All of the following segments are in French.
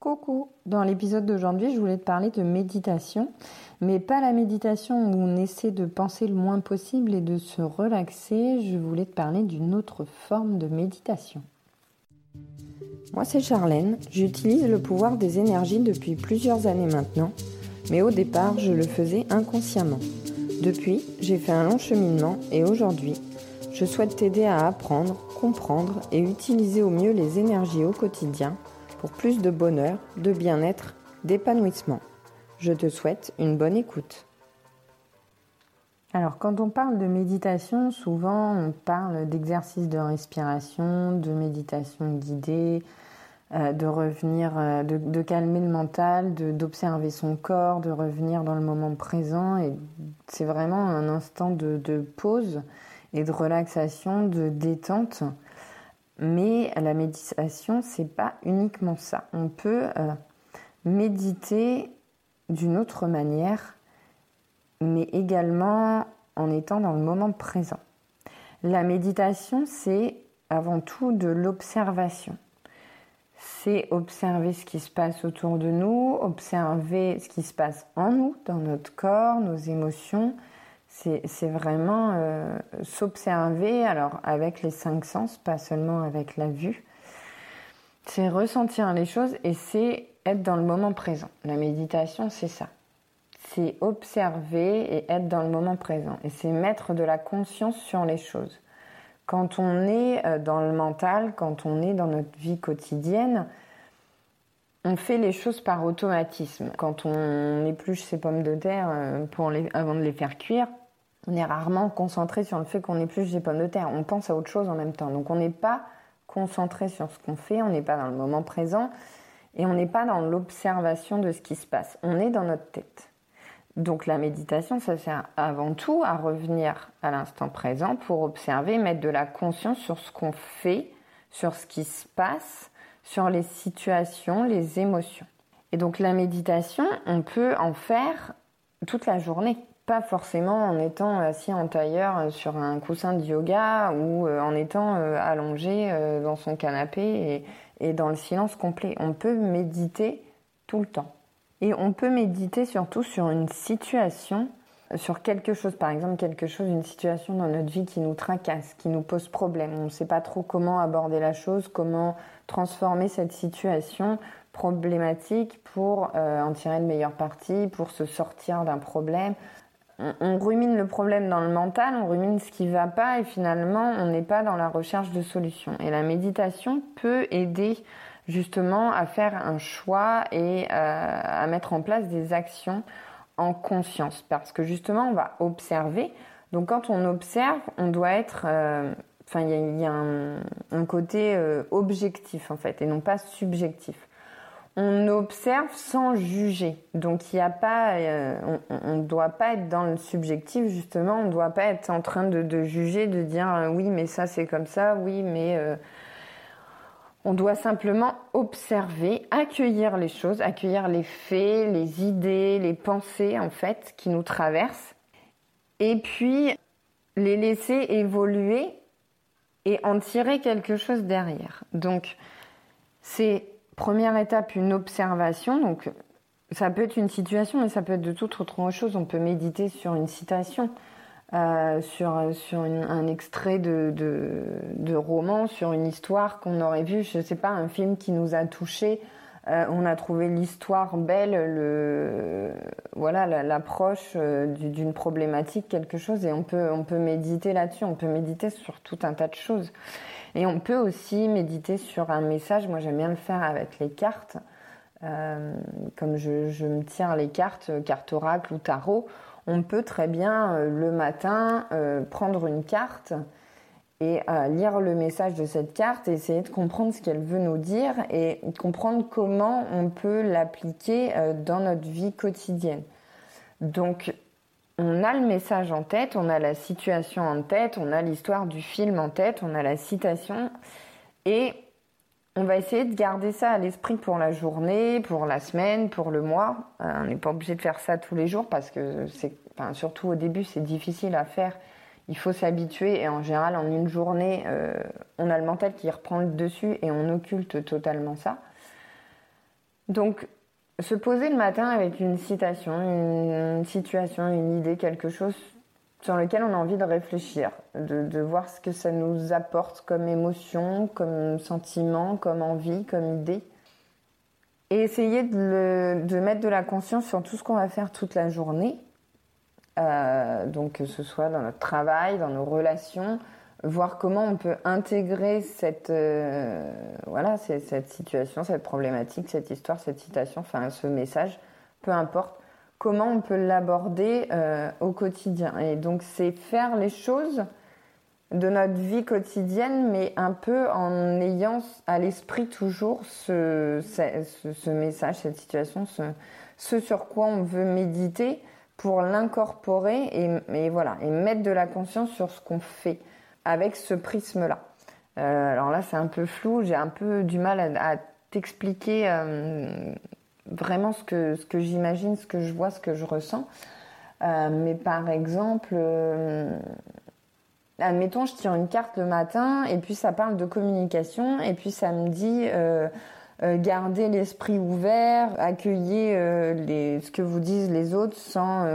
Coucou, dans l'épisode d'aujourd'hui je voulais te parler de méditation, mais pas la méditation où on essaie de penser le moins possible et de se relaxer, je voulais te parler d'une autre forme de méditation. Moi c'est Charlène, j'utilise le pouvoir des énergies depuis plusieurs années maintenant, mais au départ je le faisais inconsciemment. Depuis, j'ai fait un long cheminement et aujourd'hui, je souhaite t'aider à apprendre, comprendre et utiliser au mieux les énergies au quotidien pour plus de bonheur, de bien-être, d'épanouissement. Je te souhaite une bonne écoute. Alors quand on parle de méditation, souvent on parle d'exercices de respiration, de méditation guidée, euh, de revenir, euh, de, calmer le mental, d'observer son corps, de revenir dans le moment présent. Et c'est vraiment un instant de, pause et de relaxation, de détente mais la méditation, c'est pas uniquement ça. On peut euh, méditer d'une autre manière, mais également en étant dans le moment présent. La méditation, c'est avant tout de l'observation. C'est observer ce qui se passe autour de nous, observer ce qui se passe en nous, dans notre corps, nos émotions, c'est vraiment euh, s'observer, alors avec les cinq sens, pas seulement avec la vue. C'est ressentir les choses et c'est être dans le moment présent. La méditation, c'est ça. C'est observer et être dans le moment présent. Et c'est mettre de la conscience sur les choses. Quand on est euh, dans le mental, quand on est dans notre vie quotidienne, on fait les choses par automatisme. Quand on épluche ses pommes de terre euh, avant de les faire cuire, on est rarement concentré sur le fait qu'on épluche des pommes de terre. On pense à autre chose en même temps. Donc on n'est pas concentré sur ce qu'on fait, on n'est pas dans le moment présent et on n'est pas dans l'observation de ce qui se passe. On est dans notre tête. Donc la méditation, ça sert avant tout à revenir à l'instant présent pour observer, mettre de la conscience sur ce qu'on fait, sur ce qui se passe, sur les situations, les émotions. Et donc la méditation, on peut en faire toute la journée pas forcément en étant assis en tailleur sur un coussin de yoga ou euh, en étant euh, allongé euh, dans son canapé et, dans le silence complet. On peut méditer tout le temps. Et on peut méditer surtout sur une situation, sur quelque chose, par exemple quelque chose, une situation dans notre vie qui nous tracasse, qui nous pose problème. On ne sait pas trop comment aborder la chose, comment transformer cette situation problématique pour en tirer le meilleur parti, pour se sortir d'un problème on, rumine le problème dans le mental, on rumine ce qui va pas et finalement on n'est pas dans la recherche de solutions. Et la méditation peut aider justement à faire un choix et euh, à mettre en place des actions en conscience parce que justement on va observer. Donc quand on observe, on doit être euh, enfin il y a, un, côté euh, objectif en fait et non pas subjectif on observe sans juger. Donc il n'y a pas, euh, on doit pas être dans le subjectif justement. On ne doit pas être en train de, juger, de dire oui mais ça c'est comme ça, oui mais on doit simplement observer, accueillir les choses, accueillir les faits, les idées, les pensées en fait qui nous traversent, et puis les laisser évoluer et en tirer quelque chose derrière. Donc c'est Première étape, une observation. Donc, ça peut être une situation, mais ça peut être de toute autre chose. On peut méditer sur une citation, euh, sur, sur un extrait de, de, roman, sur une histoire qu'on aurait vue, je ne sais pas, un film qui nous a touchés. Euh, on a trouvé l'histoire belle, le, voilà, l'approche euh, d'une problématique, quelque chose, et on peut, on peut méditer là-dessus. On peut méditer sur tout un tas de choses. Et on peut aussi méditer sur un message. Moi, j'aime bien le faire avec les cartes. Comme je, me tire les cartes, carte oracle ou tarot, on peut très bien euh, le matin euh, prendre une carte et lire le message de cette carte, et essayer de comprendre ce qu'elle veut nous dire et comprendre comment on peut l'appliquer dans notre vie quotidienne. Donc on a le message en tête, on a la situation en tête, on a l'histoire du film en tête, on a la citation et on va essayer de garder ça à l'esprit pour la journée, pour la semaine, pour le mois. Euh, on n'est pas obligé de faire ça tous les jours parce que c'est, surtout au début, c'est difficile à faire. Il faut s'habituer et en général, en une journée, euh, on a le mental qui reprend le dessus et on occulte totalement ça. Donc, se poser le matin avec une citation, une, situation, une idée, quelque chose sur lequel on a envie de réfléchir, de, voir ce que ça nous apporte comme émotion, comme sentiment, comme envie, comme idée. Et essayer de, mettre de la conscience sur tout ce qu'on va faire toute la journée. Euh, donc que ce soit dans notre travail, dans nos relations, voir comment on peut intégrer cette, euh, voilà, cette situation, cette problématique, cette histoire, cette citation, enfin ce message, peu importe, comment on peut l'aborder euh, au quotidien. Et donc c'est faire les choses de notre vie quotidienne, mais un peu en ayant à l'esprit toujours ce, message, cette situation, ce, sur quoi on veut méditer pour l'incorporer et mettre de la conscience sur ce qu'on fait avec ce prisme-là. Euh, alors là, c'est un peu flou, j'ai un peu du mal à, t'expliquer euh, vraiment ce que, ce que j'imagine, ce que je vois, ce que je ressens. Euh, mais par exemple, admettons, je tire une carte le matin et puis ça parle de communication et puis ça me dit garder l'esprit ouvert, accueillir les, ce que vous disent les autres sans,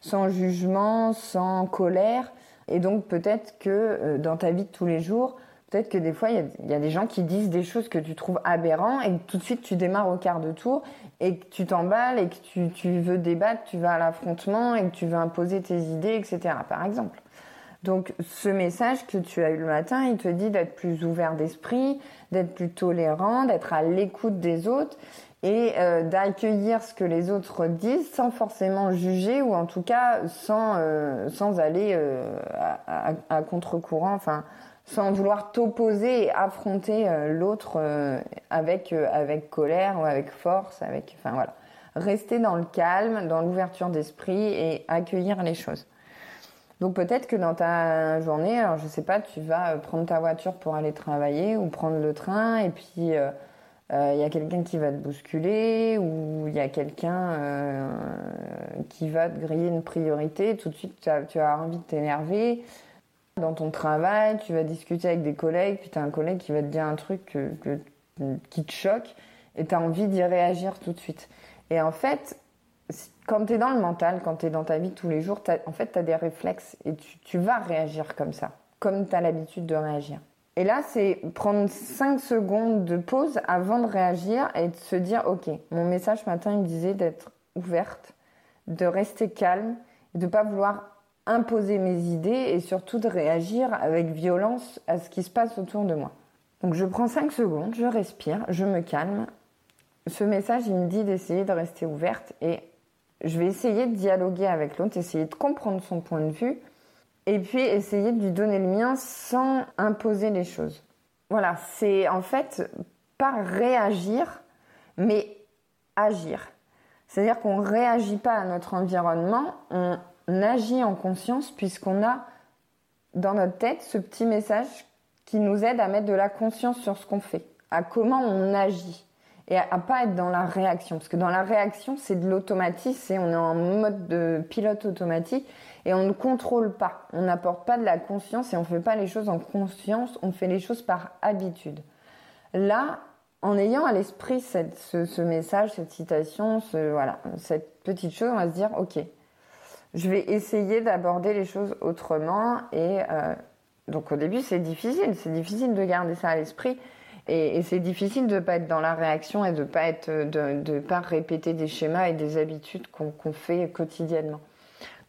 sans jugement, sans colère. Et donc peut-être que euh, dans ta vie de tous les jours, peut-être que des fois, il y, a des gens qui disent des choses que tu trouves aberrants et tout de suite tu démarres au quart de tour et que tu t'emballes et que tu, tu, veux débattre, tu vas à l'affrontement et que tu veux imposer tes idées, etc. Par exemple. Donc ce message que tu as eu le matin, il te dit d'être plus ouvert d'esprit, d'être plus tolérant, d'être à l'écoute des autres et euh, d'accueillir ce que les autres disent sans forcément juger ou en tout cas sans, euh, sans aller euh, à, à contre-courant, enfin sans vouloir t'opposer et affronter l'autre avec, avec colère ou avec force, avec, enfin voilà. Rester dans le calme, dans l'ouverture d'esprit et accueillir les choses. Donc peut-être que dans ta journée, alors je sais pas, tu vas prendre ta voiture pour aller travailler ou prendre le train et puis il euh, y a quelqu'un qui va te bousculer ou il y a quelqu'un euh, qui va te griller une priorité, tout de suite tu as, tu as envie de t'énerver. Dans ton travail, tu vas discuter avec des collègues, puis tu as un collègue qui va te dire un truc qui te choque et tu as envie d'y réagir tout de suite. Et en fait, quand tu es dans le mental, quand tu es dans ta vie tous les jours, en fait, tu as des réflexes et tu, tu vas réagir comme ça, comme tu as l'habitude de réagir. Et là, c'est prendre 5 secondes de pause avant de réagir et de se dire, OK, mon message ce matin, il me disait d'être ouverte, de rester calme, de ne pas vouloir imposer mes idées et surtout de réagir avec violence à ce qui se passe autour de moi. Donc je prends 5 secondes, je respire, je me calme. Ce message, il me dit d'essayer de rester ouverte et je vais essayer de dialoguer avec l'autre, essayer de comprendre son point de vue et puis essayer de lui donner le mien sans imposer les choses. Voilà, c'est en fait pas réagir, mais agir. C'est-à-dire qu'on ne réagit pas à notre environnement, on agit en conscience puisqu'on a dans notre tête ce petit message qui nous aide à mettre de la conscience sur ce qu'on fait, à comment on agit et à, pas être dans la réaction. Parce que dans la réaction, c'est de l'automatisme, on est en mode de pilote automatique et on ne contrôle pas. On n'apporte pas de la conscience et on ne fait pas les choses en conscience, on fait les choses par habitude. Là, en ayant à l'esprit ce, message, cette citation, voilà, cette petite chose, on va se dire, ok, je vais essayer d'aborder les choses autrement. Et euh, donc au début, c'est difficile, c'est difficile de garder ça à l'esprit. Et, c'est difficile de pas être dans la réaction et de pas être, de, de pas répéter des schémas et des habitudes qu'on fait quotidiennement.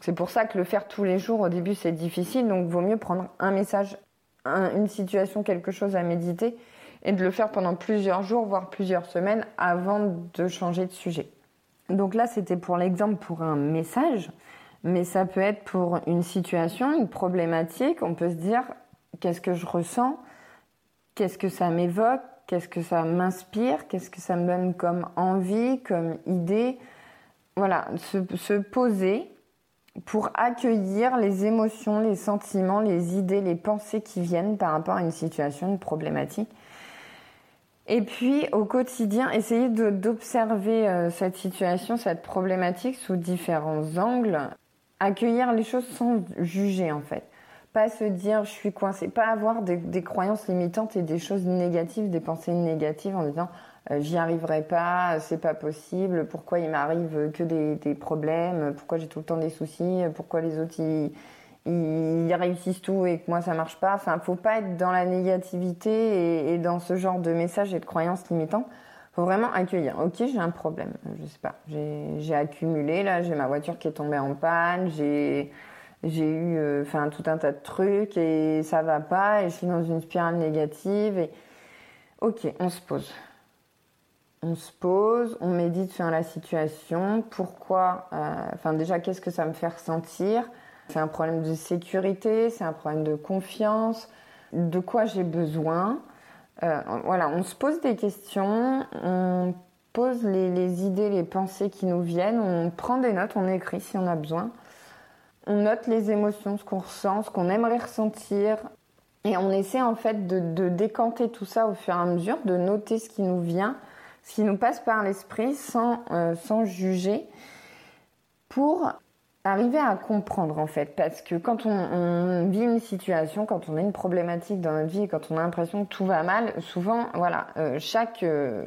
C'est pour ça que le faire tous les jours au début c'est difficile, donc vaut mieux prendre un message, une situation, quelque chose à méditer et de le faire pendant plusieurs jours, voire plusieurs semaines avant de changer de sujet. Donc là c'était pour l'exemple pour un message, mais ça peut être pour une situation, une problématique. On peut se dire qu'est-ce que je ressens, qu'est-ce que ça m'évoque, qu'est-ce que ça m'inspire, qu'est-ce que ça me donne comme envie, comme idée? Voilà, se, poser pour accueillir les émotions, les sentiments, les idées, les pensées qui viennent par rapport à une situation, une problématique. Et puis au quotidien, essayer d'observer euh, cette situation, cette problématique sous différents angles, accueillir les choses sans juger en fait. Pas se dire je suis coincé, pas avoir des, croyances limitantes et des choses négatives, des pensées négatives en disant j'y arriverai pas, c'est pas possible, pourquoi il m'arrive que des, problèmes, pourquoi j'ai tout le temps des soucis, pourquoi les autres ils, réussissent tout et que moi ça marche pas. Enfin, faut pas être dans la négativité et, et dans ce genre de messages et de croyances limitants faut vraiment accueillir. Ok, j'ai un problème. Je sais pas. J'ai accumulé là. J'ai ma voiture qui est tombée en panne. J'ai eu euh, enfin tout un tas de trucs et ça va pas et je suis dans une spirale négative et ok on se pose on se pose on médite sur la situation pourquoi euh, enfin déjà qu'est-ce que ça me fait ressentir? C'est un problème de sécurité c'est un problème de confiance de quoi j'ai besoin? Euh, voilà, on se pose des questions, on pose les, idées, les pensées qui nous viennent, on prend des notes, on écrit si on a besoin. On note les émotions, ce qu'on ressent, ce qu'on aimerait ressentir. Et on essaie en fait de, décanter tout ça au fur et à mesure, de noter ce qui nous vient, ce qui nous passe par l'esprit sans, euh, sans juger, pour arriver à comprendre en fait, parce que quand on, vit une situation, quand on a une problématique dans notre vie, quand on a l'impression que tout va mal, souvent, voilà, euh, chaque euh,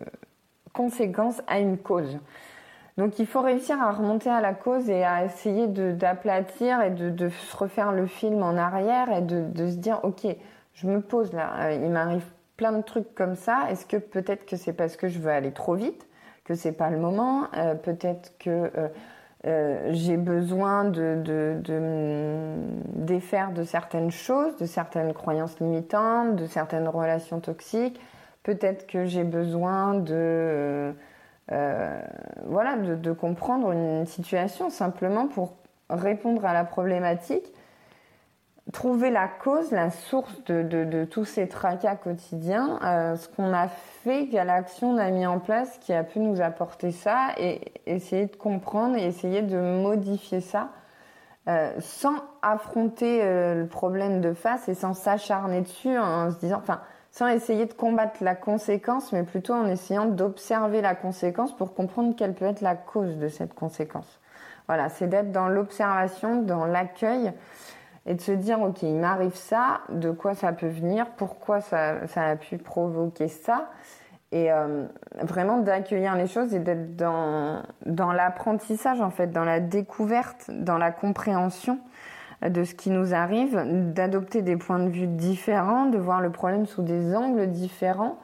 conséquence a une cause. Donc il faut réussir à remonter à la cause et à essayer d'aplatir et de, de, se refaire le film en arrière et de, de, se dire ok, je me pose là, euh, il m'arrive plein de trucs comme ça. Est-ce que peut-être que c'est parce que je veux aller trop vite, que c'est pas le moment, peut-être que euh, j'ai besoin de, de, défaire de certaines choses, de certaines croyances limitantes, de certaines relations toxiques. Peut-être que j'ai besoin de, euh, voilà, de, de, comprendre une situation simplement pour répondre à la problématique trouver la cause, la source de, de, tous ces tracas quotidiens, euh, ce qu'on a fait, quelle action on a mis en place qui a pu nous apporter ça et essayer de comprendre et essayer de modifier ça euh, sans affronter euh, le problème de face et sans s'acharner dessus en se disant, enfin, sans essayer de combattre la conséquence, mais plutôt en essayant d'observer la conséquence pour comprendre quelle peut être la cause de cette conséquence. Voilà, c'est d'être dans l'observation, dans l'accueil et de se dire, ok, il m'arrive ça, de quoi ça peut venir, pourquoi ça, a pu provoquer ça, et euh, vraiment d'accueillir les choses et d'être dans, dans l'apprentissage, en fait, dans la découverte, dans la compréhension de ce qui nous arrive, d'adopter des points de vue différents, de voir le problème sous des angles différents,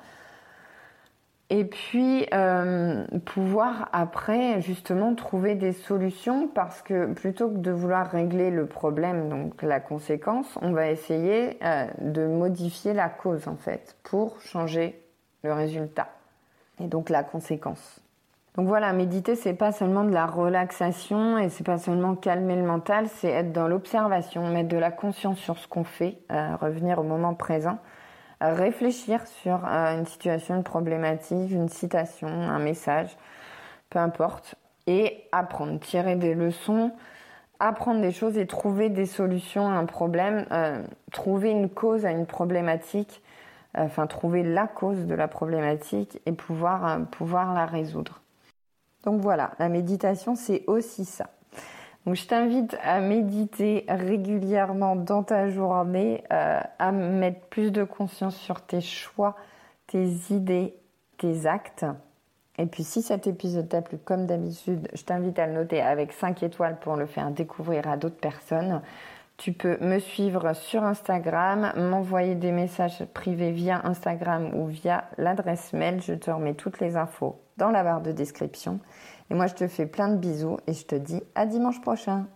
et puis euh, pouvoir après justement trouver des solutions parce que plutôt que de vouloir régler le problème, donc la conséquence, on va essayer euh, de modifier la cause en fait pour changer le résultat et donc la conséquence. Donc voilà, méditer c'est pas seulement de la relaxation et c'est pas seulement calmer le mental, c'est être dans l'observation, mettre de la conscience sur ce qu'on fait, euh, revenir au moment présent réfléchir sur euh, une situation, une problématique, une citation, un message, peu importe, et apprendre, tirer des leçons, apprendre des choses et trouver des solutions à un problème, euh, trouver une cause à une problématique, euh, enfin trouver la cause de la problématique et pouvoir, pouvoir la résoudre. Donc voilà, la méditation, c'est aussi ça. Donc je t'invite à méditer régulièrement dans ta journée, euh, à mettre plus de conscience sur tes choix, tes idées, tes actes. Et puis si cet épisode t'a plu comme d'habitude, je t'invite à le noter avec 5 étoiles pour le faire découvrir à d'autres personnes. Tu peux me suivre sur Instagram, m'envoyer des messages privés via Instagram ou via l'adresse mail. Je te remets toutes les infos dans la barre de description. Et moi, je te fais plein de bisous et je te dis à dimanche prochain.